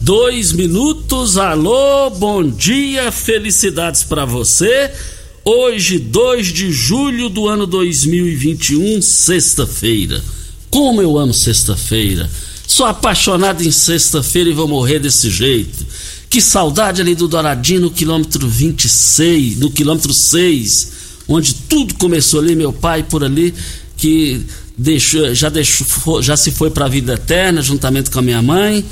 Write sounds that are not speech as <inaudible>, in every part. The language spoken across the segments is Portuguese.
dois minutos. Alô, bom dia, felicidades para você. Hoje, 2 de julho do ano 2021, sexta-feira. Como eu amo sexta-feira. Sou apaixonado em sexta-feira e vou morrer desse jeito. Que saudade ali do Douradinho no quilômetro 26, no quilômetro 6, onde tudo começou ali, meu pai por ali, que deixou, já, deixou, já se foi para a vida eterna, juntamente com a minha mãe,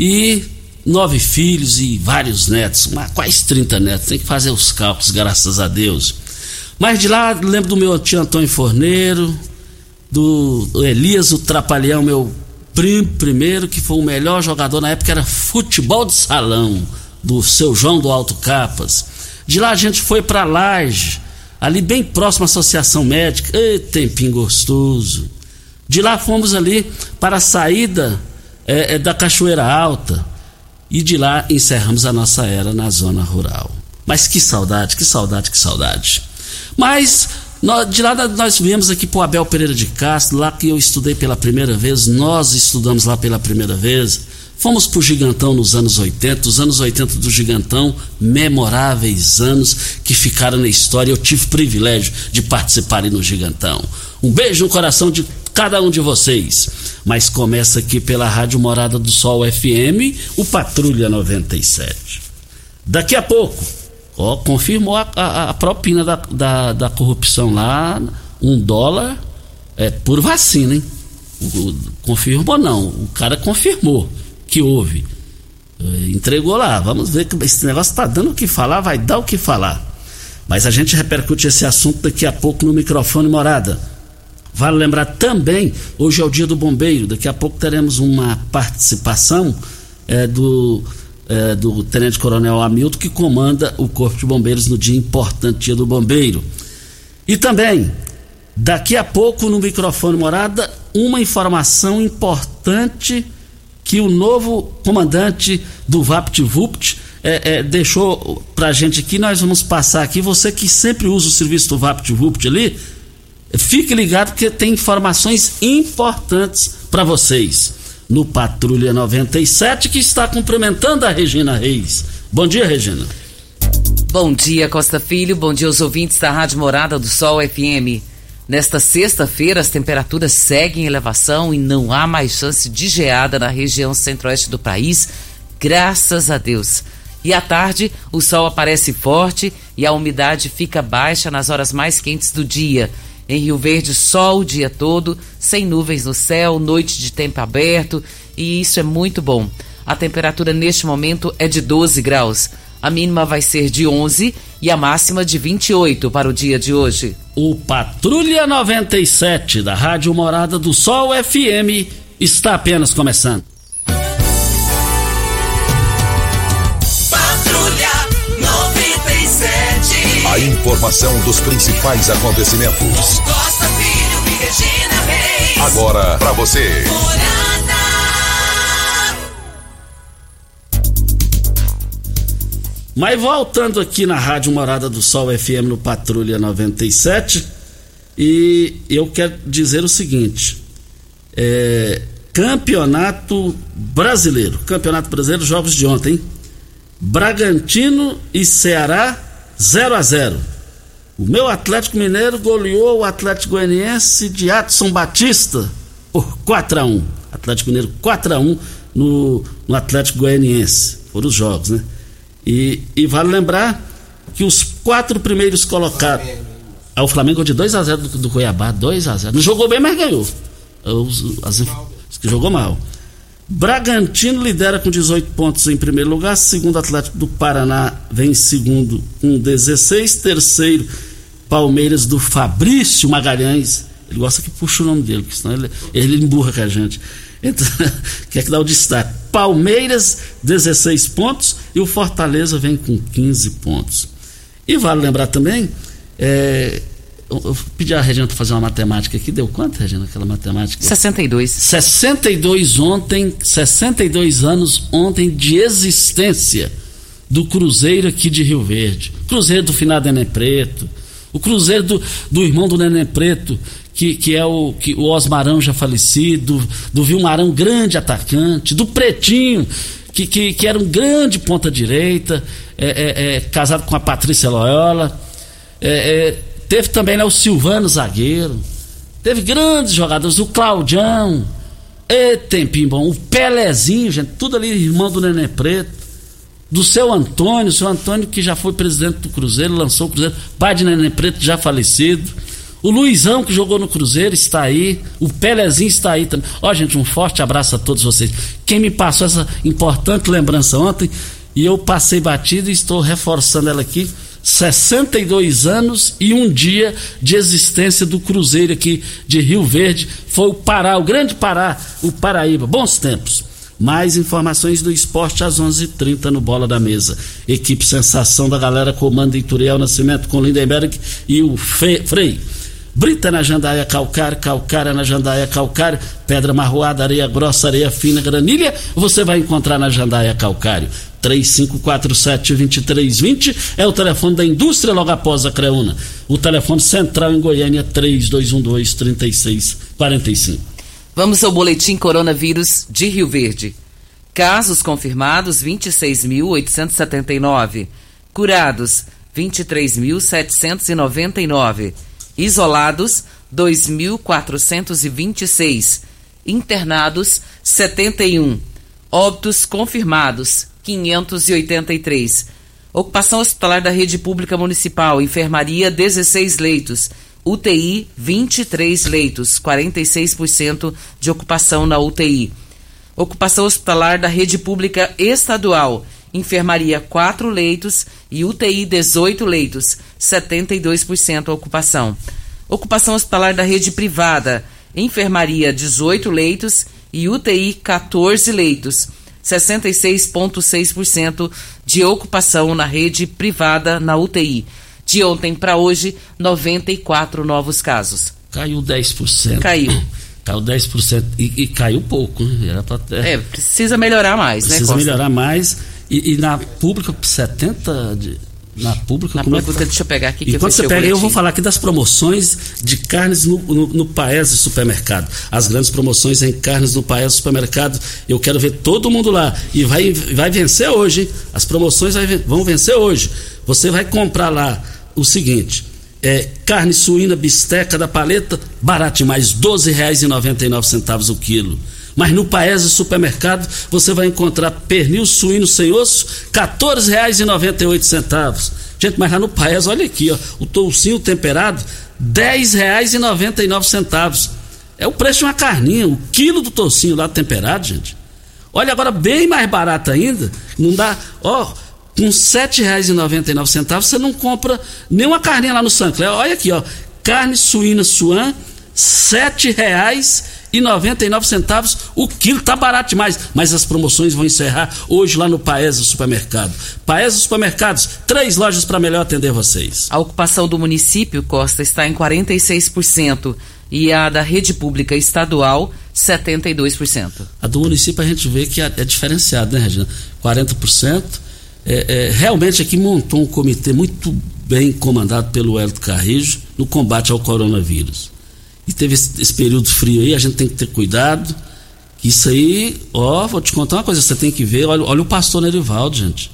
e nove filhos e vários netos, quase 30 netos, tem que fazer os cálculos, graças a Deus. Mas de lá, lembro do meu tio Antônio Forneiro, do Elias, o Trapalhão, meu primo primeiro, que foi o melhor jogador na época, era futebol de salão, do seu João do Alto Capas. De lá a gente foi para Laje, ali bem próximo à Associação Médica, Ê, tempinho gostoso. De lá fomos ali para a saída é, é, da Cachoeira Alta e de lá encerramos a nossa era na zona rural. Mas que saudade, que saudade, que saudade. Mas nó- de lá nós viemos aqui para Abel Pereira de Castro, lá que eu estudei pela primeira vez, nós estudamos lá pela primeira vez. Fomos para o Gigantão nos anos 80, os anos 80 do Gigantão, memoráveis anos que ficaram na história. Eu tive o privilégio de participar ali no Gigantão. Um beijo no coração de cada um de vocês. Mas começa aqui pela Rádio Morada do Sol FM, o Patrulha 97. Daqui a pouco, ó, confirmou a, a- a propina da, da, da corrupção lá, um dólar é por vacina, hein? Confirmou não, o cara confirmou que houve. Eh, Entregou lá, vamos ver que esse negócio está dando o que falar, vai dar o que falar. Mas a gente repercute esse assunto daqui a pouco no microfone morada. Vale lembrar também, hoje é o dia do bombeiro, daqui a pouco teremos uma participação eh, do, eh, do Tenente Coronel Hamilton, que comanda o Corpo de Bombeiros no dia importante, dia do bombeiro. E também, daqui a pouco no microfone morada, uma informação importante que o novo comandante do VaptVupt é, é, deixou pra gente aqui. Nós vamos passar aqui. Você que sempre usa o serviço do VaptVupt ali, fique ligado porque tem informações importantes para vocês. No Patrulha 97, que está cumprimentando a Regina Reis. Bom dia, Regina. Bom dia, Costa Filho. Bom dia aos ouvintes da Rádio Morada do Sol FM. Nesta sexta-feira, as temperaturas seguem em elevação e não há mais chance de geada na região centro-oeste do país, graças a Deus. E à tarde, o sol aparece forte e a umidade fica baixa nas horas mais quentes do dia. Em Rio Verde, sol o dia todo, sem nuvens no céu, noite de tempo aberto, e isso é muito bom. A temperatura neste momento é de 12 graus. A mínima vai ser de 11 e a máxima de 28 para o dia de hoje. O Patrulha 97 da Rádio Morada do Sol FM está apenas começando. Informação dos principais acontecimentos. Costa Filho e Regina Reis. Agora para você. Mas voltando aqui na Rádio Morada do Sol FM no Patrulha 97, e eu quero dizer o seguinte: é, Campeonato Brasileiro, Campeonato Brasileiro, jogos de ontem, Bragantino e Ceará 0 a 0 O meu Atlético Mineiro goleou o Atlético Goianiense de Adson Batista por 4 a 1 Atlético Mineiro 4 a 1 no, no Atlético Goianiense. Foram os jogos, né? E, e vale lembrar que os quatro primeiros colocados. Ah, o Flamengo de 2 a 0 do, do Cuiabá, 2 a 0 Não jogou bem, mas ganhou. Os, as, os que jogou mal. Bragantino lidera com 18 pontos em primeiro lugar. Segundo Atlético do Paraná vem em segundo com 16. Terceiro, Palmeiras do Fabrício Magalhães. Ele gosta que puxa o nome dele, porque senão ele, ele emburra com a gente. Então, <laughs> quer que dá o destaque. Palmeiras, 16 pontos. E o Fortaleza vem com 15 pontos. E vale lembrar também. É, eu, eu pedi a Regina para fazer uma matemática aqui. Deu quanto, Regina, aquela matemática? 62. 62 ontem, 62 anos ontem de existência do Cruzeiro aqui de Rio Verde. Cruzeiro do finado Neném Preto. O Cruzeiro do, do irmão do Neném Preto, que, que é o, que, o Osmarão já falecido, do Vilmarão, grande atacante, do Pretinho, que, que, que era um grande ponta-direita, é, é, é, casado com a Patrícia Loyola. É, é, teve também né, o Silvano zagueiro. Teve grandes jogadores, o Claudião. E tempinho bom. O Pelezinho, gente, tudo ali, irmão do Nenê Preto. Do seu Antônio, o seu Antônio que já foi presidente do Cruzeiro, lançou o Cruzeiro, pai de Nenê Preto já falecido. O Luizão, que jogou no Cruzeiro, está aí. O Pelezinho está aí também. Ó, gente, um forte abraço a todos vocês. Quem me passou essa importante lembrança ontem, e eu passei batido e estou reforçando ela aqui. 62 anos e um dia de existência do Cruzeiro aqui de Rio Verde. Foi o Pará, o grande Pará, o Paraíba. Bons tempos. Mais informações do esporte às 11:30 h 30 no Bola da Mesa. Equipe Sensação da galera comanda Ituriel Nascimento com Lindenberg e o Fe, Frei. Brita na jandaia calcário, calcária na jandaia calcário, pedra marroada, areia grossa, areia fina, granilha, você vai encontrar na jandaia calcário. 3547-2320 é o telefone da indústria logo após a Creuna. O telefone central em Goiânia 3212-3645. Vamos ao boletim coronavírus de Rio Verde. Casos confirmados 26.879. Curados 23.799. Isolados 2.426. Internados 71. Óbitos confirmados 583. Ocupação hospitalar da rede pública municipal, enfermaria 16 leitos, UTI 23 leitos, 46% de ocupação na UTI. Ocupação hospitalar da rede pública estadual, enfermaria 4 leitos e UTI 18 leitos, 72% ocupação. Ocupação hospitalar da rede privada, enfermaria 18 leitos e UTI 14 leitos, 66,6% de ocupação na rede privada na UTI. De ontem para hoje, 94 novos casos. Caiu 10%. Caiu. Caiu 10% e, e caiu pouco. Né? Era pra, é, precisa melhorar mais, precisa né, Precisa melhorar mais. E, e, na pública, 70%. De, na pública, na como pública, é que... deixa eu pegar aqui. E quando você pega, eu vou falar aqui das promoções de carnes no, no, no Paese Supermercado. As grandes promoções em carnes no Paese Supermercado. Eu quero ver todo mundo lá. E vai, vai vencer hoje, hein? As promoções vai, vão vencer hoje. Você vai comprar lá o seguinte: é, carne suína bisteca da paleta, barato demais, R$ 12,99 o quilo. Mas no Paese Supermercado você vai encontrar pernil suíno sem osso, R$ 14,98. Gente, mas lá no Paese, olha aqui, ó, o toucinho temperado, R$ 10,99. É o preço de uma carninha, o quilo do toucinho lá temperado, gente. Olha agora bem mais barato ainda, não dá, ó, Com R$ 7,99 você não compra nenhuma carninha lá no Sancler. Olha aqui, ó. Carne suína suan, R$ 7,99 o quilo. Tá barato demais. Mas as promoções vão encerrar hoje lá no Paesa Supermercado. Paesa Supermercados, três lojas para melhor atender vocês. A ocupação do município, Costa, está em 46% e a da rede pública estadual, 72%. A do município a gente vê que é, é diferenciado, né, Regina? 40%. É, é, realmente aqui montou um comitê muito bem comandado pelo Hélio Carrijo no combate ao coronavírus. E teve esse, esse período frio aí, a gente tem que ter cuidado. Isso aí, ó, vou te contar uma coisa, você tem que ver, olha, olha o pastor Nerivaldo, gente.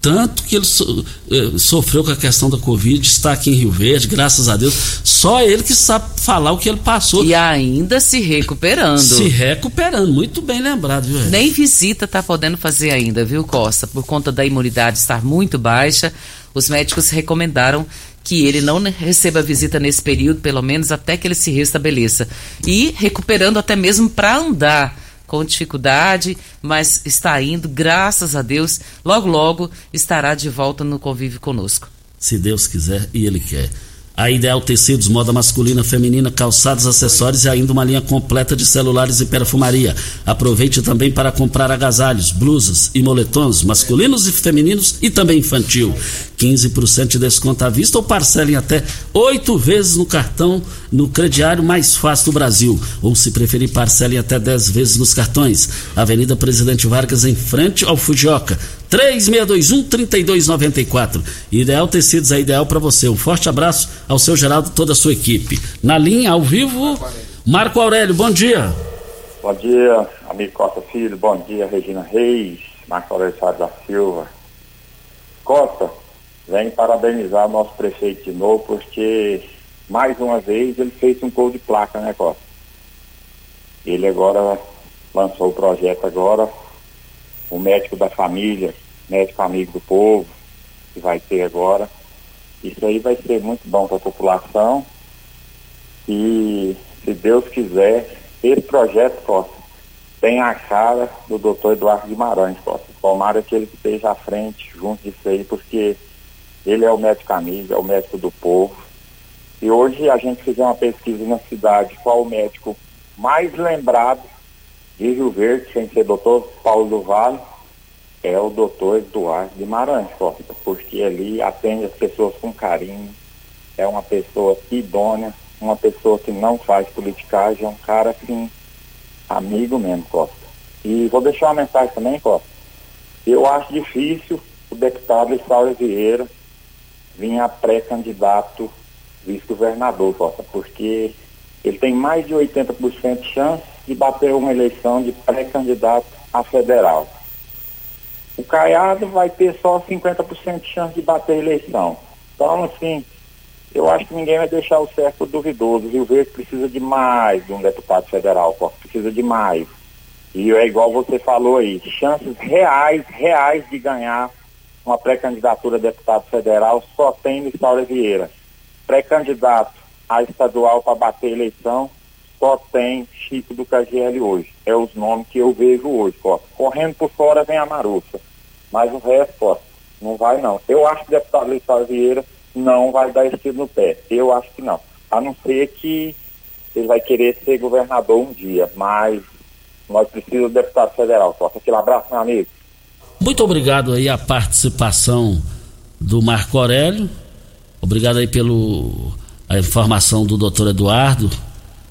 Tanto que ele so, eh, sofreu com a questão da Covid, está aqui em Rio Verde, graças a Deus. Só ele que sabe falar o que ele passou. E ainda se recuperando. Se recuperando, muito bem lembrado, viu? Regina? Nem visita tá podendo fazer ainda, viu, Costa? Por conta da imunidade estar muito baixa, os médicos recomendaram que ele não receba visita nesse período, pelo menos até que ele se restabeleça. E recuperando até mesmo para andar com dificuldade, mas está indo, graças a Deus. Logo, logo estará de volta no convívio conosco. Se Deus quiser e Ele quer. A Ideal Tecidos, moda masculina, feminina, calçados, acessórios e ainda uma linha completa de celulares e perfumaria. Aproveite também para comprar agasalhos, blusas e moletons masculinos e femininos e também infantil. 15% de desconto à vista ou parcelem até oito vezes no cartão no crediário mais fácil do Brasil. Ou, se preferir, parcelem até 10 vezes nos cartões. Avenida Presidente Vargas, em frente ao Fujioka. 3621-3294. Ideal Tecidos é ideal para você. Um forte abraço ao seu Geraldo e toda a sua equipe. Na linha, ao vivo, Marco Aurélio, bom dia. Bom dia, amigo Costa Filho. Bom dia, Regina Reis, Marco Aurélio Soares da Silva. Costa, venho parabenizar o nosso prefeito de novo, porque mais uma vez ele fez um gol de placa, né, Costa? Ele agora lançou o projeto agora, o médico da família, médico amigo do povo, que vai ter agora. Isso aí vai ser muito bom para a população. E se Deus quiser, esse projeto, Costa, tem a cara do doutor Eduardo Guimarães, Costa. Tomara que ele esteja à frente, junto disso aí, porque ele é o médico amigo, é o médico do povo. E hoje a gente fez uma pesquisa na cidade, qual o médico mais lembrado de Rio Verde, sem ser doutor Paulo do Vale, é o doutor Eduardo Guimarães Costa, porque ali atende as pessoas com carinho, é uma pessoa idônea, uma pessoa que não faz politicagem, é um cara assim, amigo mesmo, Costa. E vou deixar uma mensagem também, Costa. Eu acho difícil o deputado Isaura Vieira vir a pré-candidato vice-governador, Costa, porque ele tem mais de 80% de chance de bater uma eleição de pré-candidato a federal. O Caiado vai ter só 50% de chance de bater a eleição. Então, assim, eu acho que ninguém vai deixar o cerco duvidoso. Rio Verde precisa de mais de um deputado federal, precisa de mais. E é igual você falou aí, chances reais, reais de ganhar uma pré-candidatura a deputado federal só tem Missaura Vieira. Pré-candidato a estadual para bater eleição só tem Chico do KGL hoje. É os nomes que eu vejo hoje, Costa. Correndo por fora vem a Marussa. Mas o resto, Costa, não vai não. Eu acho que o deputado Missaura Vieira não vai dar esse no pé. Eu acho que não. A não ser que ele vai querer ser governador um dia. Mas nós precisamos do deputado federal, Costa. Aquele abraço, meu amigo. Muito obrigado aí a participação do Marco Aurélio. Obrigado aí pelo a informação do doutor Eduardo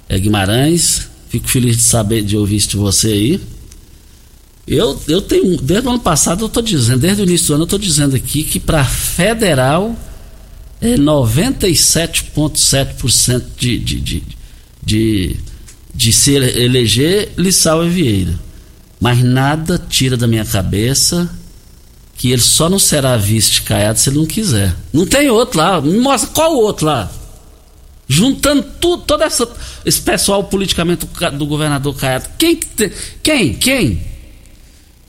Guimarães. Fico feliz de saber, de ouvir isso de você aí. Eu, eu tenho, desde o ano passado eu estou dizendo, desde o início do ano eu estou dizendo aqui que para federal é 97,7% de, de, de, de, de se eleger Lissau e Vieira. Mas nada tira da minha cabeça que ele só não será visto caiado se ele não quiser. Não tem outro lá. Me mostra qual outro lá. Juntando tudo, todo essa, esse pessoal politicamente do, do governador Caiado. Quem, quem? Quem?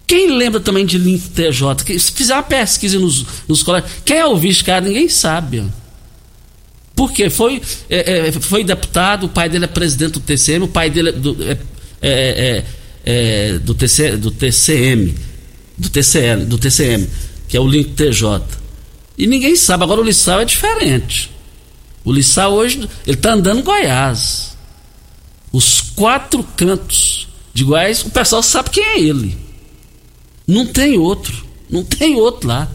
Quem lembra também de Limpo TJ? Se fizer uma pesquisa nos, nos colégios, quem é o vice Caiado? Ninguém sabe. Por quê? Foi, é, é, foi deputado, o pai dele é presidente do TCM, o pai dele é, do, é, é, é do, TC, do TCM, do do TCM. que é o Link TJ. E ninguém sabe. Agora o Lissau é diferente. O Lissau hoje, ele está andando em Goiás. Os quatro cantos de Goiás, o pessoal sabe quem é ele. Não tem outro. Não tem outro lá.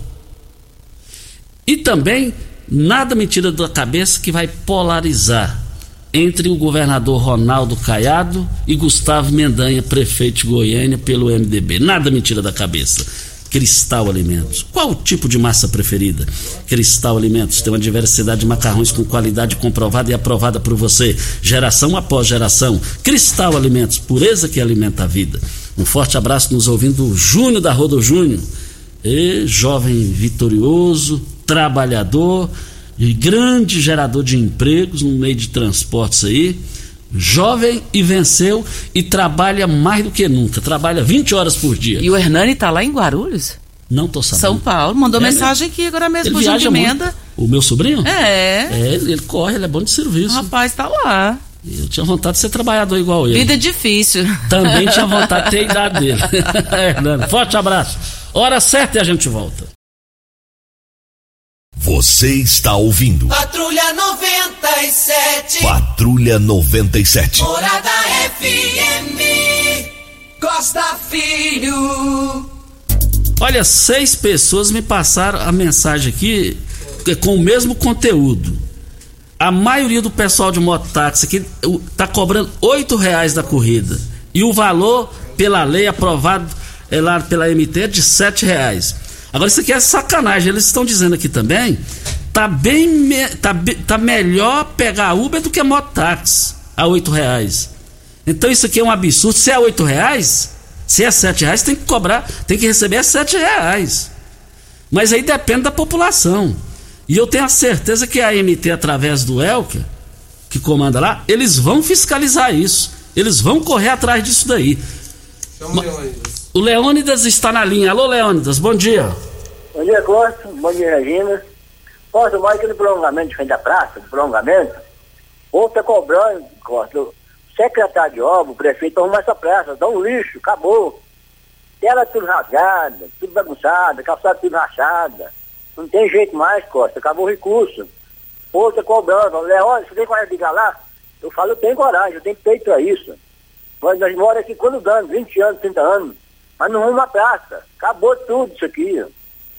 E também, nada me tira da cabeça que vai polarizar entre o governador Ronaldo Caiado e Gustavo Mendanha, prefeito de Goiânia, pelo MDB. Nada me tira da cabeça. Cristal Alimentos. Qual o tipo de massa preferida? Cristal Alimentos tem uma diversidade de macarrões com qualidade comprovada e aprovada por você, geração após geração. Cristal Alimentos, pureza que alimenta a vida. Um forte abraço nos ouvindo Júnior da Rodo Júnior. E jovem vitorioso, trabalhador e grande gerador de empregos no meio de transportes aí jovem e venceu e trabalha mais do que nunca. Trabalha 20 horas por dia. E o Hernani está lá em Guarulhos? Não tô sabendo. São Paulo. Mandou é mensagem aqui agora mesmo ele de emenda. Muito. O meu sobrinho? É. É, ele, ele corre, ele é bom de serviço. O rapaz está lá. Eu tinha vontade de ser trabalhador igual ele. Vida difícil. Também tinha vontade de ter a <laughs> idade dele. <laughs> Hernani, forte abraço. Hora certa e a gente volta. Você está ouvindo. Patrulha 97. Patrulha 97. Morada FM. Costa Filho. Olha, seis pessoas me passaram a mensagem aqui com o mesmo conteúdo. A maioria do pessoal de mototáxi aqui está cobrando oito reais da corrida. E o valor, pela lei aprovado é lá pela MT, é de sete reais. Agora isso aqui é sacanagem. Eles estão dizendo aqui também, tá bem, me, tá, tá melhor pegar Uber do que mototáxi a oito reais. Então isso aqui é um absurdo. Se é oito reais, se é sete reais, tem que cobrar, tem que receber sete reais. Mas aí depende da população. E eu tenho a certeza que a AMT, através do Elker, que comanda lá, eles vão fiscalizar isso. Eles vão correr atrás disso daí. Chama o Leônidas está na linha. Alô, Leônidas, bom dia. Bom dia, Costa. Bom dia, Regina. Costa, mais aquele prolongamento de frente da praça, prolongamento, ou está cobrando, Costa, o secretário de obra, o prefeito, arrumar essa praça, dá um lixo, acabou. Tela tudo rasgada, tudo bagunçada, calçada tudo rachada. Não tem jeito mais, Costa, acabou o recurso. Outra cobrando, Leônidas, você tem coragem de ligar lá? Eu falo, eu tenho coragem, eu tenho peito para isso. Nós, nós moramos aqui quando anos, 20 anos, 30 anos. Mas não uma praça. Acabou tudo isso aqui.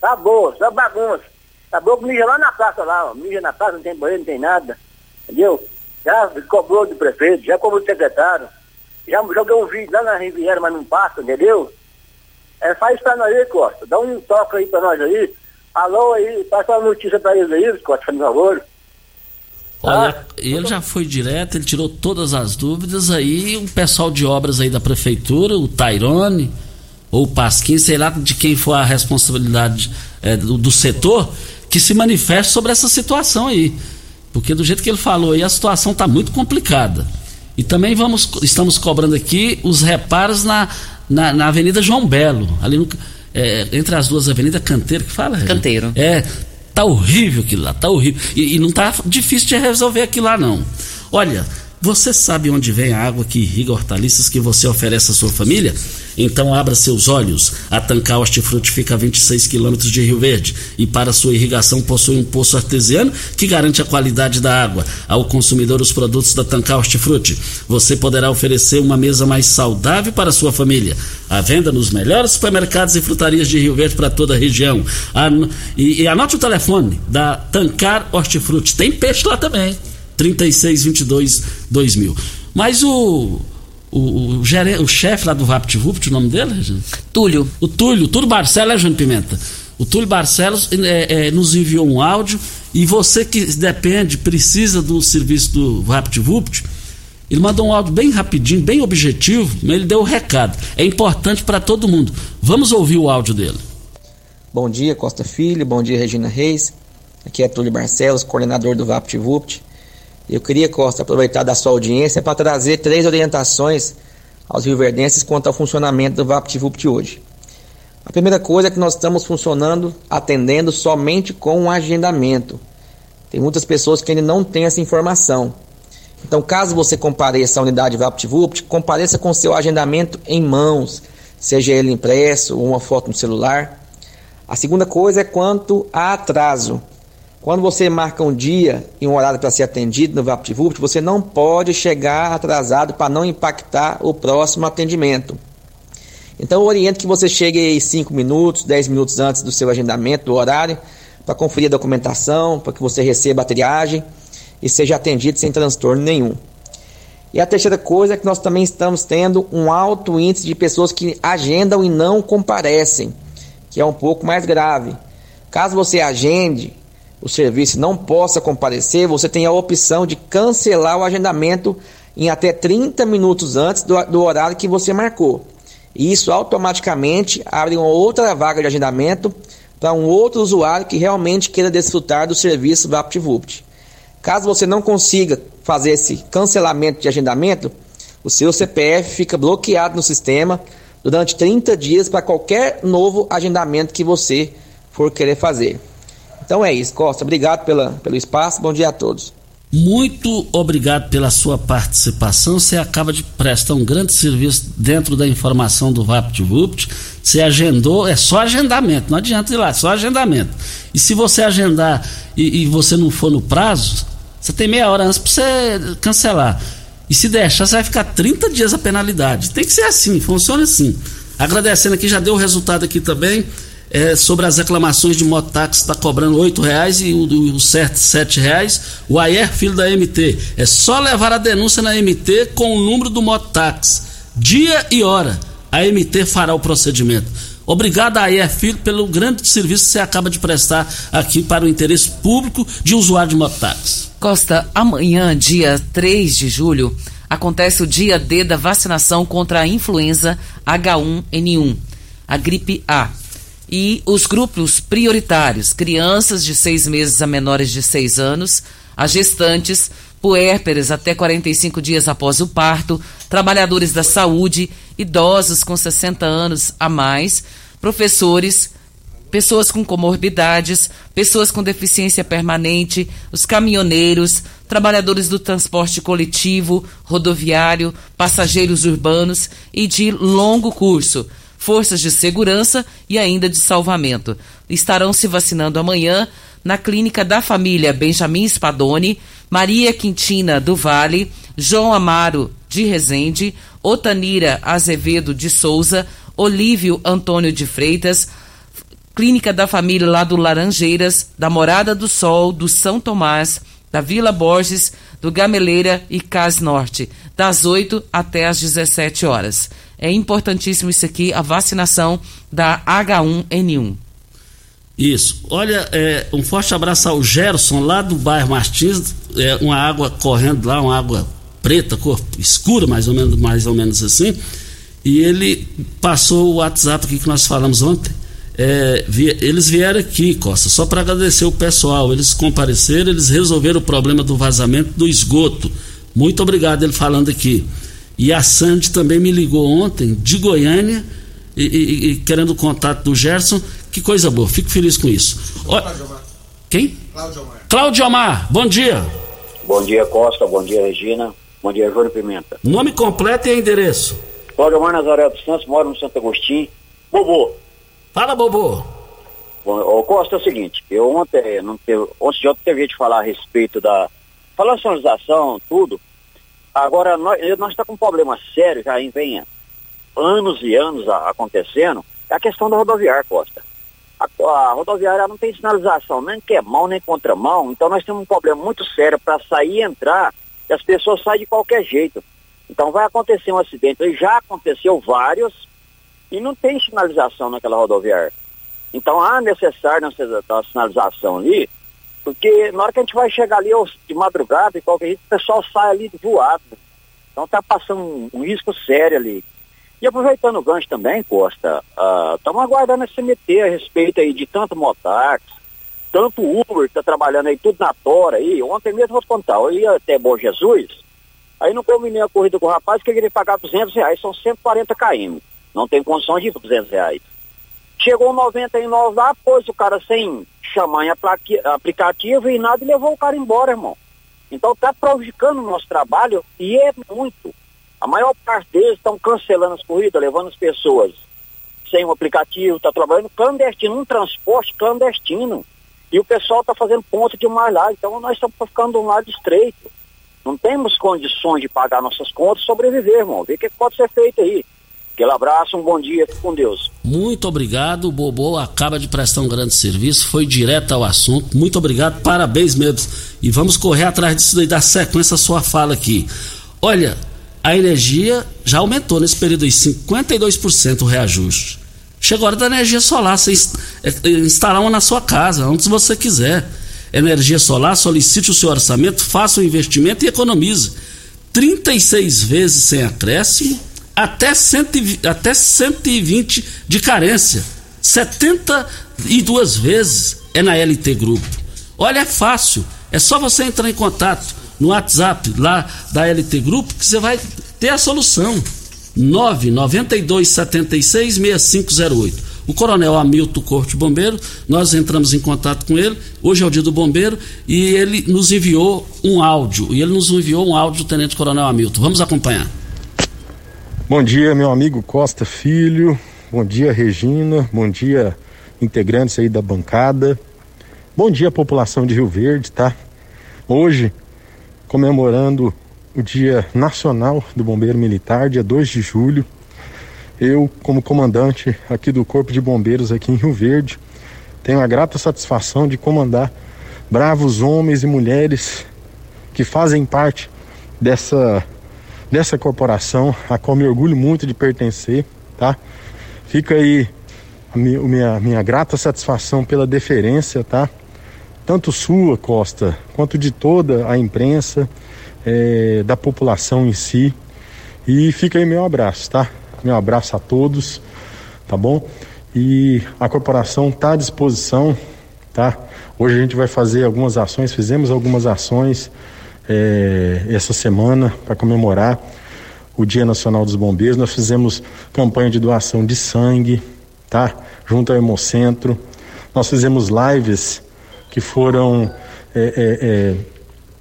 Acabou, só bagunça. Acabou que mija lá na praça lá, ó. Mija na praça, não tem banheiro, não tem nada. Entendeu? Já cobrou do prefeito, já cobrou do secretário. Já joguei um vídeo lá na Riviera, mas não passa, entendeu? É, faz pra nós aí, Costa. Dá um toque aí pra nós aí. Alô aí, passa uma notícia pra eles aí, Costa, por favor. Olha, ah, ele já foi direto, ele tirou todas as dúvidas aí, o pessoal de obras aí da prefeitura, o Tairone, ou o Pasquim, sei lá de quem for a responsabilidade é, do, do, setor, que se manifeste sobre essa situação aí. Porque do jeito que ele falou aí, a situação está muito complicada. E também vamos, estamos cobrando aqui os reparos na, na, na Avenida João Belo, ali no, é, entre as duas avenidas, Canteiro que fala? Canteiro. É, tá horrível aquilo lá, tá horrível. E, e não tá difícil de resolver aquilo lá, não. Olha, você sabe onde vem a água que irriga hortaliças que você oferece à sua família? Então abra seus olhos. A Tancar Hortifruti fica a 26 quilômetros de Rio Verde e para sua irrigação possui um poço artesiano que garante a qualidade da água. Ao consumidor os produtos da Tancar Hortifruti, você poderá oferecer uma mesa mais saudável para sua família. A venda nos melhores supermercados e frutarias de Rio Verde para toda a região. e, e anote o telefone da Tancar Hortifruti. Tem peixe lá também. 3622 2000. Mas o o, o, o chefe lá do VaptVupt, o nome dele? Túlio. O Túlio, Túlio Barcelos, é, Júnior Pimenta? O Túlio Barcelos é, é, nos enviou um áudio e você que depende, precisa do serviço do VaptVupt, ele mandou um áudio bem rapidinho, bem objetivo, mas ele deu o um recado. É importante para todo mundo. Vamos ouvir o áudio dele. Bom dia, Costa Filho. Bom dia, Regina Reis. Aqui é Túlio Barcelos, coordenador do VaptVupt. Eu queria, Costa, aproveitar da sua audiência para trazer três orientações aos rioverdenses quanto ao funcionamento do VaptVupt hoje. A primeira coisa é que nós estamos funcionando, atendendo somente com um agendamento. Tem muitas pessoas que ainda não têm essa informação. Então, caso você compareça à unidade VaptVupt, compareça com seu agendamento em mãos, seja ele impresso ou uma foto no celular. A segunda coisa é quanto a atraso. Quando você marca um dia e um horário para ser atendido no VaptVupt, você não pode chegar atrasado para não impactar o próximo atendimento. Então eu oriento que você chegue 5 minutos, 10 minutos antes do seu agendamento, do horário, para conferir a documentação, para que você receba a triagem e seja atendido sem transtorno nenhum. E a terceira coisa é que nós também estamos tendo um alto índice de pessoas que agendam e não comparecem, que é um pouco mais grave. Caso você agende o serviço não possa comparecer, você tem a opção de cancelar o agendamento em até 30 minutos antes do, do horário que você marcou. E isso automaticamente abre uma outra vaga de agendamento para um outro usuário que realmente queira desfrutar do serviço VaptVupt. Caso você não consiga fazer esse cancelamento de agendamento, o seu CPF fica bloqueado no sistema durante 30 dias para qualquer novo agendamento que você for querer fazer. Então é isso, Costa. Obrigado pela, pelo espaço. Bom dia a todos. Muito obrigado pela sua participação. Você acaba de prestar um grande serviço dentro da informação do VaptVupt. Você agendou, é só agendamento, não adianta ir lá, é só agendamento. E se você agendar e, e você não for no prazo, você tem meia hora antes para você cancelar. E se deixar, você vai ficar 30 dias a penalidade. Tem que ser assim, funciona assim. Agradecendo aqui, já deu o resultado aqui também. É, sobre as reclamações de mototáxi está cobrando oito reais e o, o certo sete reais. O Ayer Filho da MT. É só levar a denúncia na MT com o número do mototáxi. Dia e hora. A MT fará o procedimento. Obrigado, Ayer Filho, pelo grande serviço que você acaba de prestar aqui para o interesse público de usuário de mototáxi. Costa, amanhã, dia 3 de julho, acontece o dia D da vacinação contra a influenza H1N1, a gripe A. E os grupos prioritários, crianças de seis meses a menores de seis anos, as gestantes, puérperas até 45 dias após o parto, trabalhadores da saúde, idosos com 60 anos a mais, professores, pessoas com comorbidades, pessoas com deficiência permanente, os caminhoneiros, trabalhadores do transporte coletivo, rodoviário, passageiros urbanos e de longo curso, forças de segurança e ainda de salvamento. Estarão se vacinando amanhã na clínica da família Benjamin Spadoni, Maria Quintina do Vale, João Amaro de Rezende, Otanira Azevedo de Souza, Olívio Antônio de Freitas, Clínica da Família lá do Laranjeiras, da Morada do Sol, do São Tomás, da Vila Borges, do Gameleira e Cas Norte, das 8 até as 17 horas. É importantíssimo isso aqui, a vacinação da H1N1. Isso. Olha, é, um forte abraço ao Gerson, lá do bairro Martins, é, uma água correndo lá, uma água preta, cor escura, mais ou menos, mais ou menos assim. E ele passou o WhatsApp aqui que nós falamos ontem é, eles vieram aqui, Costa, só para agradecer o pessoal. Eles compareceram, eles resolveram o problema do vazamento do esgoto. Muito obrigado ele falando aqui. E a Sandy também me ligou ontem, de Goiânia, e, e, e querendo o contato do Gerson. Que coisa boa, fico feliz com isso. O... Quem? Cláudio Omar. Cláudio Omar, bom dia. Bom dia, Costa, bom dia, Regina. Bom dia, Júlio Pimenta. Nome completo e endereço. Cláudio Omar Nazaré dos Santos, moro no Santo Agostinho. Bobô, Fala, Bobo. Bom, ô Costa, é o seguinte, eu ontem, não teve, ontem de ontem teve de falar a respeito da nacionalização, tudo. Agora, nós estamos tá com um problema sério, já vem anos e anos a, acontecendo, é a questão da rodoviária, Costa. A, a rodoviária não tem sinalização, nem que é mão, nem contramão, então nós temos um problema muito sério para sair e entrar, e as pessoas saem de qualquer jeito. Então vai acontecer um acidente, já aconteceu vários, e não tem sinalização naquela rodoviária. Então há necessário a sinalização ali, porque na hora que a gente vai chegar ali de madrugada, de qualquer jeito, o pessoal sai ali voado. Então está passando um, risco sério ali. E aproveitando o gancho também, Costa, estamos uh, aguardando a CMT a respeito aí de tanto motax, tanto Uber que está trabalhando aí tudo na tora aí. Ontem mesmo vou contar, eu ia até Bom Jesus, aí não combinei a corrida com o rapaz que eu queria pagar 200 reais, são 140 km. Não tem condições de ir por 200 reais. Chegou 99 lá, pôs o cara sem chamar em aplicativo e nada e levou o cara embora, irmão. Então está prejudicando o nosso trabalho e é muito. A maior parte deles estão cancelando as corridas, levando as pessoas sem o aplicativo, está trabalhando clandestino, um transporte clandestino. E o pessoal está fazendo ponto demais lá, então nós estamos ficando de um lado estreito. Não temos condições de pagar nossas contas e sobreviver, irmão. Vê o que pode ser feito aí. Aquele abraço, um bom dia, fique com Deus. Muito obrigado, Bobô acaba de prestar um grande serviço, foi direto ao assunto. Muito obrigado, parabéns mesmo. E vamos correr atrás disso daí, dar sequência à sua fala aqui. Olha, a energia já aumentou nesse período aí, 52% o reajuste. Chegou a hora da energia solar, você é, instalar uma na sua casa, onde você quiser. Energia solar, solicite o seu orçamento, faça o um investimento e economize. 36 vezes sem acréscimo, até, 120, até 120 de carência. 72 vezes é na LT Grupo. Olha, é fácil. É só você entrar em contato no WhatsApp lá da LT Grupo que você vai ter a solução. 992 76 6508. O coronel Hamilton Corte Bombeiro, nós entramos em contato com ele, hoje é o dia do bombeiro, e ele nos enviou um áudio, e ele nos enviou um áudio do Tenente Coronel Hamilton. Vamos acompanhar. Bom dia, meu amigo Costa Filho, bom dia, Regina, bom dia, integrantes aí da bancada, bom dia, população de Rio Verde, tá? Hoje, comemorando o Dia Nacional do Bombeiro Militar, dia 2 de julho. Eu, como comandante aqui do Corpo de Bombeiros aqui em Rio Verde, tenho a grata satisfação de comandar bravos homens e mulheres que fazem parte dessa dessa corporação, a qual me orgulho muito de pertencer, tá? Fica aí a minha, minha, grata satisfação pela deferência, tá? Tanto sua, Costa, quanto de toda a imprensa, é, da população em si. E fica aí meu abraço, tá? Meu abraço a todos, tá bom? E a corporação está à disposição, tá? Hoje a gente vai fazer algumas ações, fizemos algumas ações é, essa semana para comemorar o Dia Nacional dos Bombeiros. Nós fizemos campanha de doação de sangue, tá? Junto ao Hemocentro. Nós fizemos lives que foram é, é, é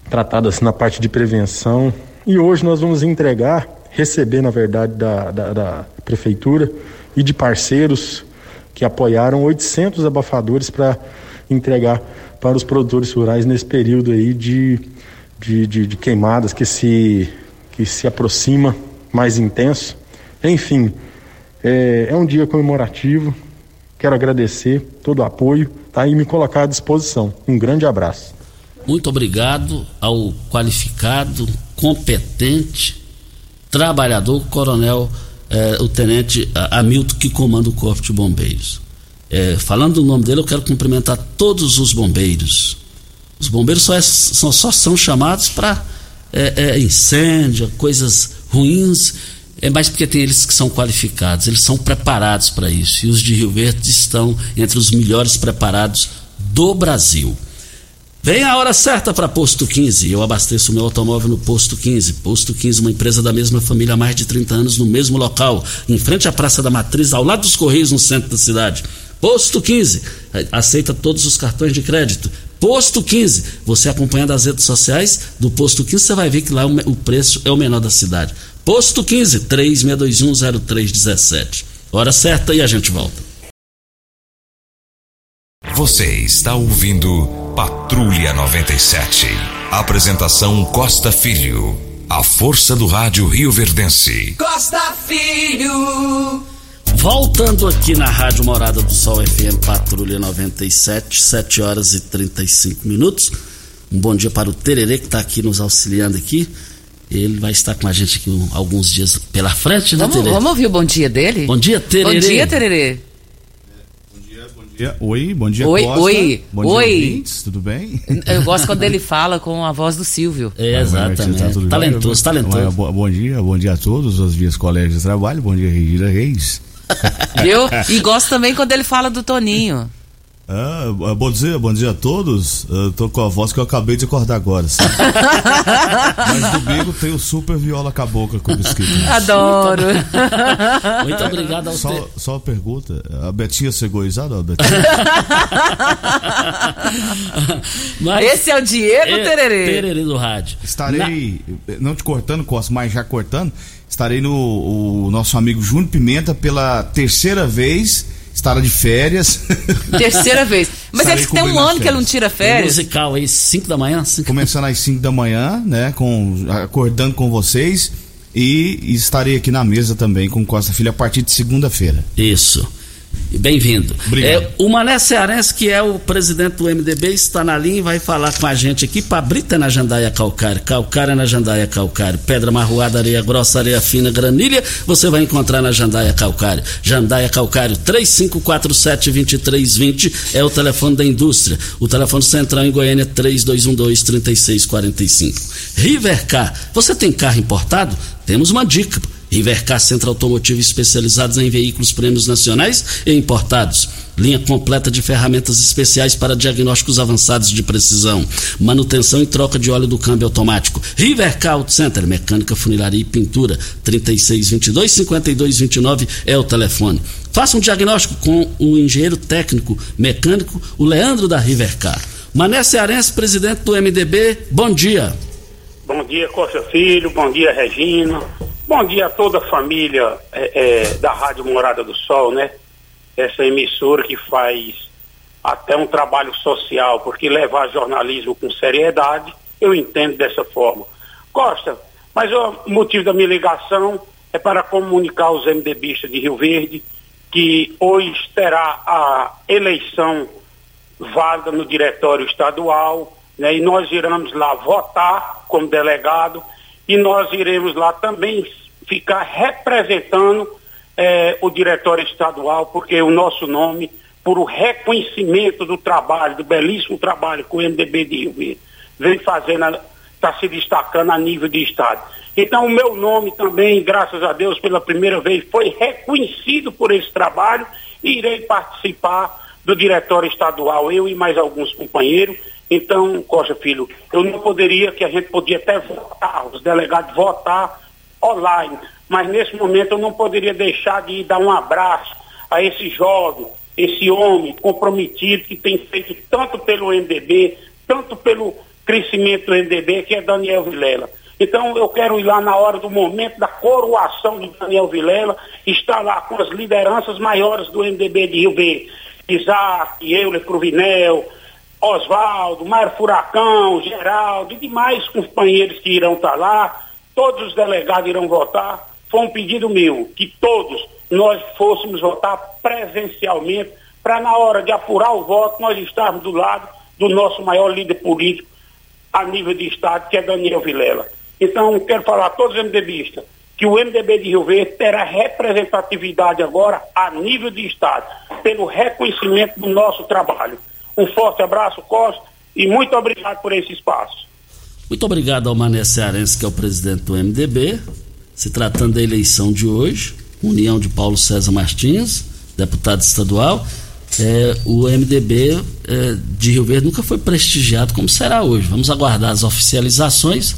tratadas na parte de prevenção. E hoje nós vamos entregar, receber, na verdade, da, da, da prefeitura e de parceiros que apoiaram 800 abafadores para entregar para os produtores rurais nesse período aí de, de, de, de, queimadas que se, que se aproxima mais intenso. Enfim, é, é um dia comemorativo. Quero agradecer todo o apoio tá, e me colocar à disposição. Um grande abraço. Muito obrigado ao qualificado, competente, trabalhador, coronel, eh, o tenente Hamilton, que comanda o Corpo de Bombeiros. Eh, falando do nome dele, eu quero cumprimentar todos os bombeiros. Os bombeiros só, é, só, só são chamados para é, incêndio, coisas ruins, é mais porque tem eles que são qualificados, eles são preparados para isso. E os de Rio Verde estão entre os melhores preparados do Brasil. Vem a hora certa para Posto 15. Eu abasteço meu automóvel no Posto 15. Posto 15, uma empresa da mesma família há mais de 30 anos, no mesmo local, em frente à Praça da Matriz, ao lado dos Correios, no centro da cidade. Posto 15, aceita todos os cartões de crédito. Posto 15, você acompanhando as redes sociais do Posto 15, você vai ver que lá o preço é o menor da cidade. Posto 15, 36210317. Hora certa e a gente volta. Você está ouvindo Patrulha 97. Apresentação Costa Filho. A força do rádio Rio Verdense. Costa Filho. Voltando aqui na Rádio Morada do Sol FM Patrulha 97, 7 horas e 35 minutos. Um bom dia para o Tererê que está aqui nos auxiliando aqui. Ele vai estar com a gente aqui alguns dias pela frente, né, vamos, Tererê? Vamos ouvir o bom dia dele? Bom dia, Tererê. Bom dia, Tererê dia. Oi, bom dia, Oi, Costa. oi, bom oi. Dia, ouvintes, tudo bem? Eu gosto quando ele fala com a voz do Silvio. É, exatamente. Tá talentoso, talentoso. Bom, bom dia, bom dia a todos, os dias colegas de trabalho, bom dia, Regina Reis. <laughs> Viu? E gosto também quando ele fala do Toninho. Ah, bom dia, bom dia a todos. Eu tô com a voz que eu acabei de acordar agora. <laughs> Mas domingo tem o Super Viola Cabocla com biscoito. Adoro. Muito, Muito obrigado ao só, te... só uma pergunta: a Betinha se egoizada, a Betinha? <laughs> Mas Esse é o Diego é, Tererê. Tererê do rádio. Estarei, Na... não te cortando, Costa, mas já cortando Estarei no o nosso amigo Júnior Pimenta pela terceira vez. Estará de férias. <laughs> Terceira vez. Mas Estarei ele tem um ano que ele não tira férias. Musical aí, 5 da manhã? Cinco... Começando às 5 da manhã, né? Com, acordando com vocês. E estarei aqui na mesa também com Costa Filho a partir de segunda-feira. Isso. Bem-vindo. É, o Mané Cearense, que é o presidente do MDB, está na linha e vai falar com a gente aqui. Pabrita na Jandaia Calcário, Calcária na Jandaia Calcário, Pedra Marroada, Areia Grossa, Areia Fina, Granilha, você vai encontrar na Jandaia Calcário. Jandaia Calcário, 3547-2320 é o telefone da indústria. O telefone central em Goiânia, 3212-3645. Rivercar, você tem carro importado? Temos uma dica. Rivercar Centro Automotivo especializados em veículos prêmios nacionais e importados. Linha completa de ferramentas especiais para diagnósticos avançados de precisão. Manutenção e troca de óleo do câmbio automático. Rivercar Auto Center, mecânica, funilaria e pintura. 3622-5229 é o telefone. Faça um diagnóstico com o engenheiro técnico mecânico, o Leandro da Rivercar. Mané Cearense, presidente do MDB, bom dia. Bom dia, Costa Filho. Bom dia, Regina. Bom dia a toda a família é, é, da Rádio Morada do Sol, né? Essa emissora que faz até um trabalho social, porque levar jornalismo com seriedade, eu entendo dessa forma. Costa, mas o motivo da minha ligação é para comunicar aos MDBistas de Rio Verde que hoje terá a eleição válida no diretório estadual, né? E nós iremos lá votar como delegado e nós iremos lá também ficar representando eh, o diretório estadual, porque o nosso nome, por o reconhecimento do trabalho, do belíssimo trabalho que o MDB de Rio Verde vem fazendo, está se destacando a nível de Estado. Então, o meu nome também, graças a Deus, pela primeira vez, foi reconhecido por esse trabalho e irei participar do diretório estadual, eu e mais alguns companheiros. Então, Costa Filho, eu não poderia, que a gente podia até votar, os delegados votar online, mas nesse momento eu não poderia deixar de dar um abraço a esse jovem, esse homem comprometido que tem feito tanto pelo MDB, tanto pelo crescimento do MDB, que é Daniel Vilela. Então eu quero ir lá na hora do momento da coroação de Daniel Vilela, estar lá com as lideranças maiores do MDB de Rio Verde. Isaac, Euler Cruvinel, Oswaldo, Mário Furacão, Geraldo e demais companheiros que irão estar lá, todos os delegados irão votar. Foi um pedido meu que todos nós fôssemos votar presencialmente para na hora de apurar o voto nós estarmos do lado do nosso maior líder político a nível de Estado, que é Daniel Vilela. Então, quero falar a todos os MDBistas que o MDB de Rio Verde terá representatividade agora a nível de Estado, pelo reconhecimento do nosso trabalho. Um forte abraço, Costa, e muito obrigado por esse espaço. Muito obrigado ao Mané Cearense, que é o presidente do MDB. Se tratando da eleição de hoje, união de Paulo César Martins, deputado estadual. É, o MDB é, de Rio Verde nunca foi prestigiado como será hoje. Vamos aguardar as oficializações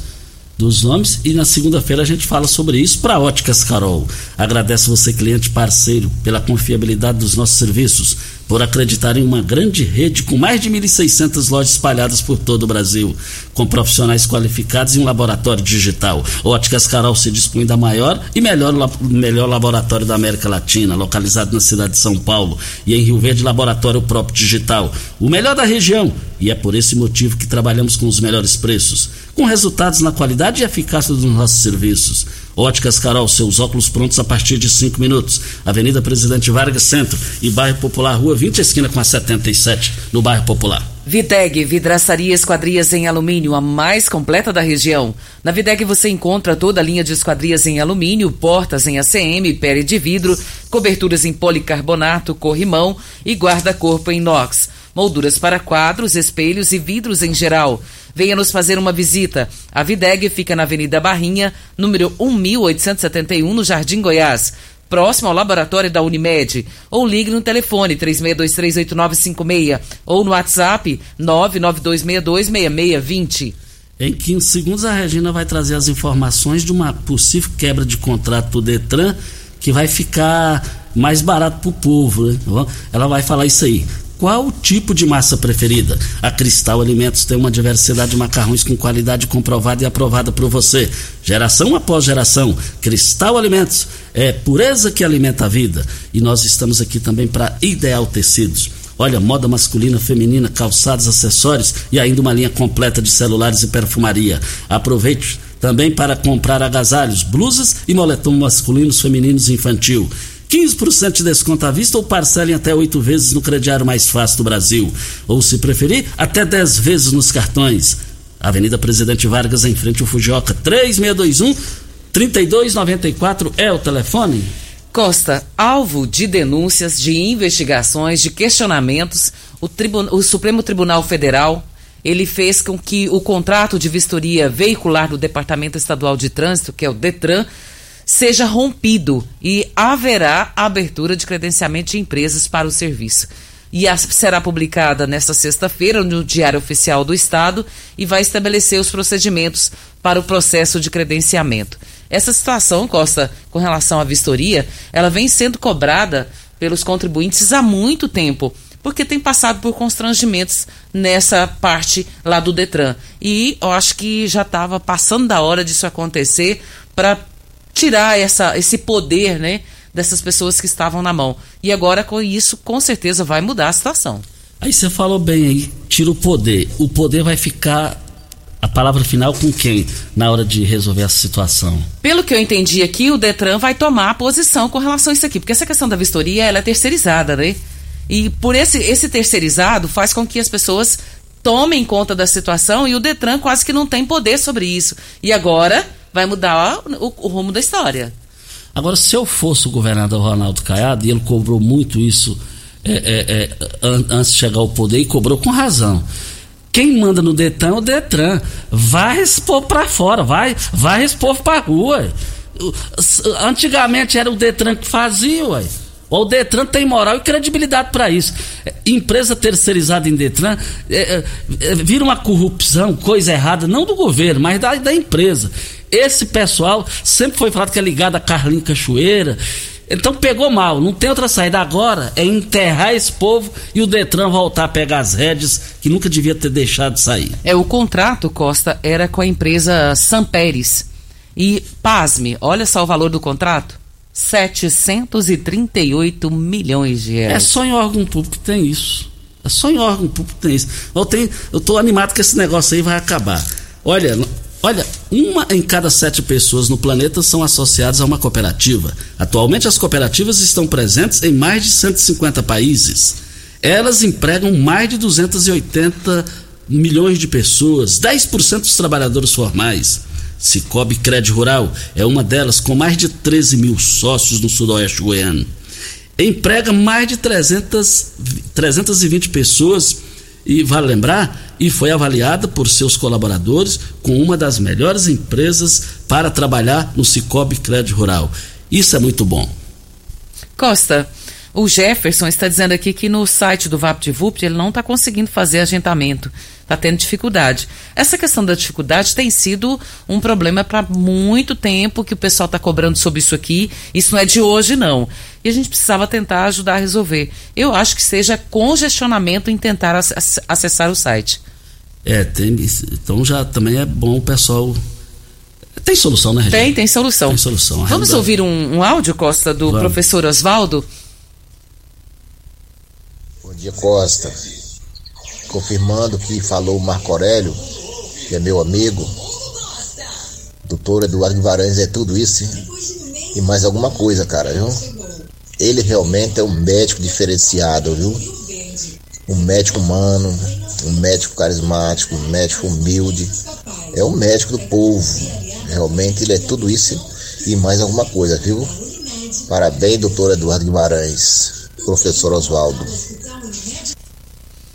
dos nomes e na segunda-feira a gente fala sobre isso para Óticas Carol. Agradeço você, cliente parceiro, pela confiabilidade dos nossos serviços, por acreditar em uma grande rede com mais de 1.600 lojas espalhadas por todo o Brasil, com profissionais qualificados e um laboratório digital. Óticas Carol se dispõe da maior e melhor, melhor laboratório da América Latina, localizado na cidade de São Paulo, e em Rio Verde, laboratório próprio digital. O melhor da região, e é por esse motivo que trabalhamos com os melhores preços, com resultados na qualidade e eficácia dos nossos serviços. Óticas Carol, seus óculos prontos a partir de 5 minutos. Avenida Presidente Vargas Centro e Bairro Popular, Rua 20, esquina com a 77, no Bairro Popular. Videg, vidraçaria esquadrias em alumínio, a mais completa da região. Na Videg você encontra toda a linha de esquadrias em alumínio, portas em ACM, pele de vidro, coberturas em policarbonato, corrimão e guarda-corpo em inox. Molduras para quadros, espelhos e vidros em geral. Venha nos fazer uma visita. A Videg fica na Avenida Barrinha, número 1871, no Jardim Goiás próximo ao laboratório da Unimed, ou ligue no telefone 36238956 ou no WhatsApp 992626620. Em 15 segundos a Regina vai trazer as informações de uma possível quebra de contrato do Detran que vai ficar mais barato para o povo. Né? Ela vai falar isso aí. Qual o tipo de massa preferida. A Cristal Alimentos tem uma diversidade de macarrões com qualidade comprovada e aprovada por você. Geração após geração, Cristal Alimentos é pureza que alimenta a vida. E nós estamos aqui também para Ideal Tecidos. Olha, moda masculina, feminina, calçados, acessórios e ainda uma linha completa de celulares e perfumaria. Aproveite também para comprar agasalhos, blusas e moletom masculinos, femininos e infantil. 15% de desconto à vista ou parcelem até oito vezes no crediário mais fácil do Brasil. Ou, se preferir, até 10 vezes nos cartões. Avenida Presidente Vargas, em frente ao Fujioka, 3621 3294 é o telefone. Costa, alvo de denúncias, de investigações, de questionamentos, o, o, Supremo Tribunal Federal ele fez com que o contrato de vistoria veicular do Departamento Estadual de Trânsito, que é o DETRAN, seja rompido e haverá abertura de credenciamento de empresas para o serviço. E a, será publicada nesta sexta-feira no Diário Oficial do Estado e vai estabelecer os procedimentos para o processo de credenciamento. Essa situação, Costa, com relação à vistoria, ela vem sendo cobrada pelos contribuintes há muito tempo, porque tem passado por constrangimentos nessa parte lá do Detran. E eu acho que já estava passando da hora disso acontecer para tirar essa, esse poder, né, dessas pessoas que estavam na mão. E agora com isso, com certeza vai mudar a situação. Aí você falou bem aí, tira o poder. O poder vai ficar a palavra final com quem na hora de resolver essa situação? Pelo que eu entendi aqui, o Detran vai tomar a posição com relação a isso aqui, porque essa questão da vistoria ela é terceirizada, né? E por esse, esse terceirizado faz com que as pessoas tomem conta da situação e o Detran quase que não tem poder sobre isso. E agora vai mudar o, o rumo da história. Agora, se eu fosse o governador Ronaldo Caiado, e ele cobrou muito isso é, é, é, antes de chegar ao poder, e cobrou com razão. Quem manda no Detran é o Detran. Vai expor para fora, vai, vai expor para rua. Antigamente era o Detran que fazia, ué. O Detran tem moral e credibilidade para isso. É, empresa terceirizada em Detran é, é, é, vira uma corrupção, coisa errada, não do governo, mas da, da empresa. Esse pessoal sempre foi falado que é ligado a Carlinho Cachoeira. Então pegou mal, não tem outra saída agora, é enterrar esse povo e o Detran voltar a pegar as rédeas que nunca devia ter deixado de sair. É, o contrato, Costa, era com a empresa Samperes. E, pasme, olha só o valor do contrato: 738 milhões de reais. É só em órgão público que tem isso. É só em órgão público que tem isso. Eu, tenho, eu animado que esse negócio aí vai acabar. Olha, Olha, uma em cada sete pessoas no planeta são associadas a uma cooperativa. Atualmente, as cooperativas estão presentes em mais de 150 países. Elas empregam mais de 280 milhões de pessoas, 10% dos trabalhadores formais. Cicobi Crédito Rural é uma delas, com mais de 13 mil sócios no sudoeste goiano. Emprega mais de 300, 320 pessoas e vale lembrar, e foi avaliada por seus colaboradores com uma das melhores empresas para trabalhar no Cicobi Crédito Rural. Isso é muito bom. Costa, o Jefferson está dizendo aqui que no site do VaptVupt ele não está conseguindo fazer agendamento, está tendo dificuldade. Essa questão da dificuldade tem sido um problema para muito tempo que o pessoal está cobrando sobre isso aqui. Isso não é de hoje, não. E a gente precisava tentar ajudar a resolver. Eu acho que seja congestionamento em tentar acessar o site. É, tem, então já também é bom o pessoal tem solução, né, Regina? Tem, tem solução. Tem solução. Vamos ouvir um, um, áudio, Costa, do Vamos. professor Oswaldo? Dia, Costa. Confirmando que falou o Marco Aurélio, que é meu amigo. Doutor Eduardo Guimarães é tudo isso e mais alguma coisa, cara, viu? Ele realmente é um médico diferenciado, viu? Um médico humano, um médico carismático, um médico humilde. É um médico do povo. Realmente ele é tudo isso e mais alguma coisa, viu? Parabéns, doutor Eduardo Guimarães, professor Oswaldo.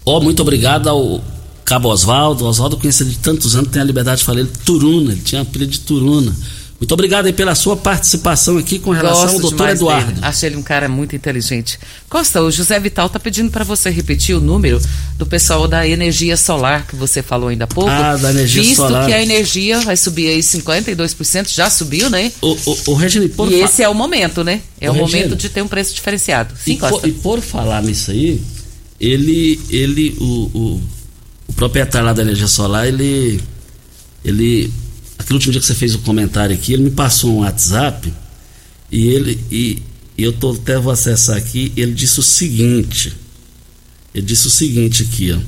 Ó, oh, muito obrigado ao Cabo Oswaldo. Oswaldo conhece de tantos anos, tem a liberdade de falar ele Turuna, ele tinha apelido de Turuna. Muito obrigado aí pela sua participação aqui com relação Gosto ao doutor Eduardo. Dele. Achei ele um cara muito inteligente. Costa, o José Vital está pedindo para você repetir o número do pessoal da energia solar que você falou ainda há pouco. Ah, da energia visto solar. Visto que a energia vai subir aí 52%, já subiu, né? O, o, o Regine, por E esse é o momento, né? É o, o momento de ter um preço diferenciado. Sim, e, Costa. Por, e por falar nisso aí, ele, ele o, o, o proprietário lá da energia solar, ele, ele, aquele último dia que você fez o comentário aqui, ele me passou um WhatsApp e ele, e, e eu tô, até vou acessar aqui, ele disse o seguinte, ele disse o seguinte aqui, ó,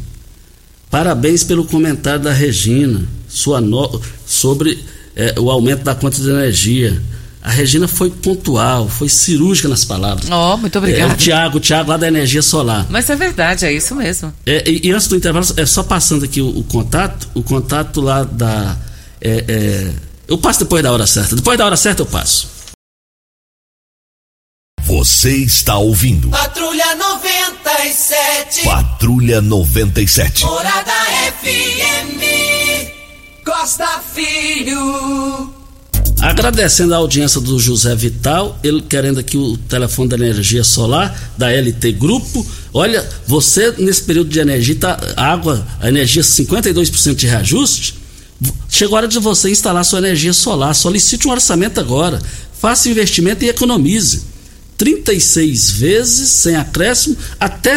parabéns pelo comentário da Regina, sua no, sobre é, o aumento da conta de energia. A Regina foi pontual, foi cirúrgica nas palavras. Ó, oh, muito obrigado. É, o Tiago, o Tiago lá da Energia Solar. Mas é verdade, é isso mesmo. É, e, e, antes do intervalo, é só passando aqui o, o contato, o contato lá da. É, é, eu passo depois da hora certa. Depois da hora certa eu passo. Você está ouvindo. Patrulha 97. Patrulha 97. Morada FM. Costa Filho. Agradecendo a audiência do José Vital, ele querendo aqui o telefone da energia solar, da LT Grupo. Olha, você nesse período de energia, tá, água, a energia 52% de reajuste. Chegou a hora de você instalar sua energia solar. Solicite um orçamento agora. Faça investimento e economize. 36 vezes sem acréscimo, até,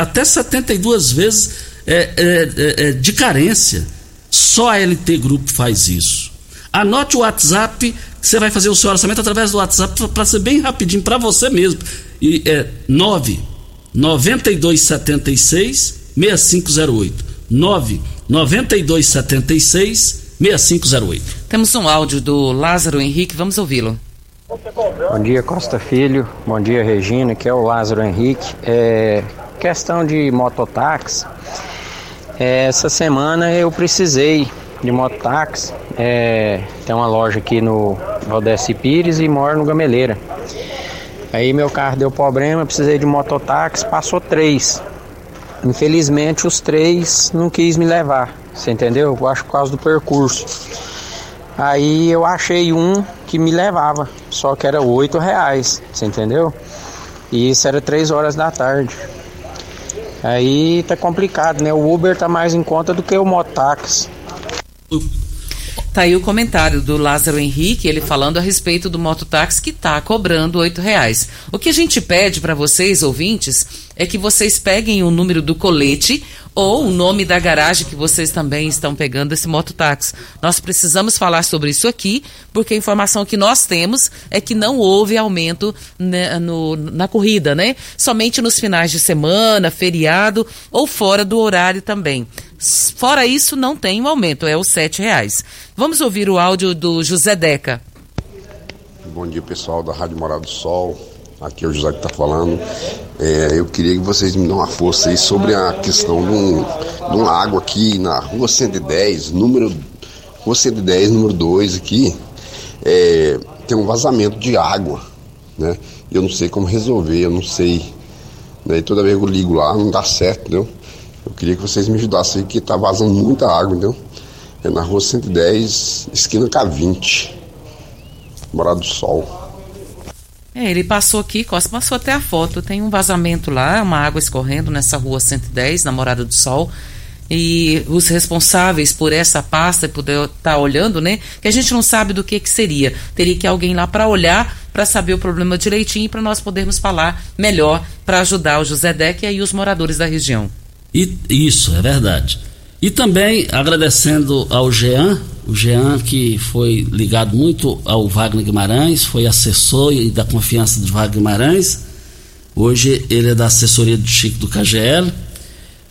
até 72 vezes é, é, é, de carência. Só a LT Grupo faz isso. Anote o WhatsApp, você vai fazer o seu orçamento através do WhatsApp para ser bem rapidinho para você mesmo. E é 9 9276 6508. 9 9276 6508. Temos um áudio do Lázaro Henrique, vamos ouvi-lo. Bom dia, Costa Filho. Bom dia, Regina, que é o Lázaro Henrique. É, questão de mototáxi. É, essa semana eu precisei de mototáxi. É, tem uma loja aqui no Valdeci Pires e moro no Gameleira. Aí meu carro deu problema, precisei de mototáxi, passou três. Infelizmente os três não quis me levar, você entendeu? Eu acho por causa do percurso. Aí eu achei um que me levava, só que era oito reais, você entendeu? E isso era três horas da tarde. Aí tá complicado, né? O Uber tá mais em conta do que o mototáxi. Tá aí o comentário do Lázaro Henrique, ele falando a respeito do mototáxi que está cobrando oito reais. O que a gente pede para vocês, ouvintes, é que vocês peguem o número do colete ou o nome da garagem que vocês também estão pegando esse mototáxi. Nós precisamos falar sobre isso aqui, porque a informação que nós temos é que não houve aumento né, no, na corrida, né? Somente nos finais de semana, feriado ou fora do horário também. Fora isso, não tem um aumento, é os sete reais. Vamos ouvir o áudio do José Deca. Bom dia, pessoal da Rádio Morado do Sol. Aqui é o José que está falando. É, eu queria que vocês me dão uma força aí sobre a questão de, um, de uma água aqui na rua 110, número. Rua 110, número 2 aqui. É, tem um vazamento de água, né? Eu não sei como resolver, eu não sei. Né? toda vez que eu ligo lá, não dá certo, entendeu? Eu queria que vocês me ajudassem aí, que tá vazando muita água, entendeu? É na rua 110, esquina K20. Morado do Sol. É, ele passou aqui, Costa passou até a foto. Tem um vazamento lá, uma água escorrendo nessa rua 110, na Morada do Sol. E os responsáveis por essa pasta poder estar tá olhando, né? Que a gente não sabe do que que seria. Teria que alguém lá para olhar, para saber o problema direitinho, para nós podermos falar melhor para ajudar o José Deck e aí os moradores da região. E, isso, é verdade. E também agradecendo ao Jean, o Jean que foi ligado muito ao Wagner Guimarães, foi assessor e da confiança do Wagner Guimarães. Hoje ele é da assessoria do Chico do KGL.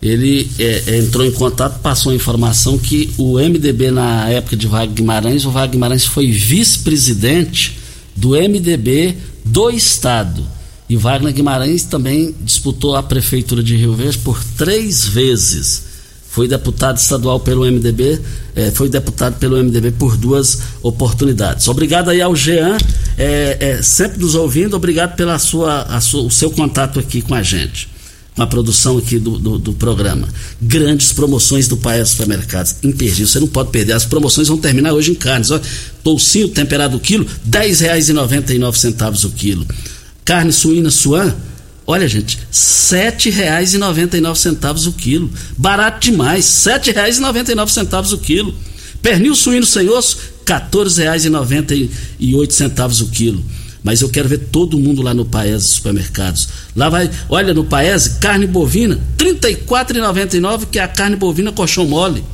Ele é, é, entrou em contato, passou a informação que o MDB na época de Wagner Guimarães, o Wagner Guimarães foi vice-presidente do MDB do estado. E Wagner Guimarães também disputou a prefeitura de Rio Verde por três vezes foi deputado estadual pelo MDB, é, foi deputado pelo MDB por duas oportunidades. Obrigado aí ao Jean, é, é, sempre nos ouvindo, obrigado sua, o seu contato aqui com a gente, com a produção aqui do, do, do programa. Grandes promoções do Paes Supermercados, imperdível, você não pode perder, as promoções vão terminar hoje em carnes, ó, toucinho temperado o quilo, R$ 10,99 o quilo. Carne suína suan, Olha, gente, nove centavos o quilo. Barato demais, nove centavos o quilo. Pernil suíno sem osso, oito centavos o quilo. mas eu quero ver todo mundo lá no Paese Supermercados. Lá vai, olha no Paese, carne bovina, R$ 34,99 que é a carne bovina colchão mole.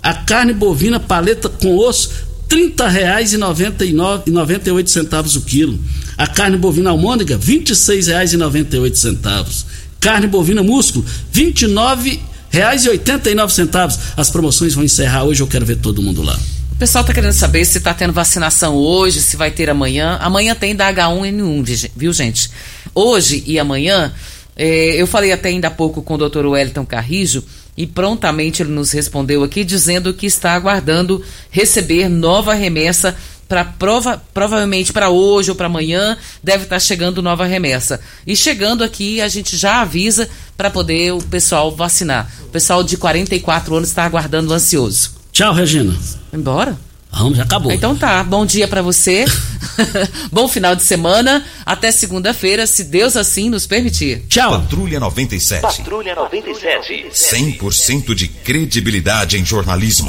A carne bovina paleta com osso, R$ 30,98 o quilo. A carne bovina almôndega, R$ 26,98. Carne bovina músculo, R$ 29,89. As promoções vão encerrar hoje, eu quero ver todo mundo lá. O pessoal está querendo saber se está tendo vacinação hoje, se vai ter amanhã. Amanhã tem da H1N1, viu, gente? Hoje e amanhã, eh, eu falei até ainda há pouco com o Dr. Wellington Carrijo e prontamente ele nos respondeu aqui dizendo que está aguardando receber nova remessa para prova, provavelmente para hoje ou para amanhã deve estar tá chegando nova remessa. E chegando aqui, a gente já avisa para poder o pessoal vacinar. O pessoal de 44 anos está aguardando ansioso. Tchau, Regina. Embora? Vamos, já acabou. Então tá, bom dia para você. <laughs> <laughs> bom final de semana. Até segunda-feira, se Deus assim nos permitir. Tchau. Patrulha 97. Patrulha 97. 100% de credibilidade em jornalismo.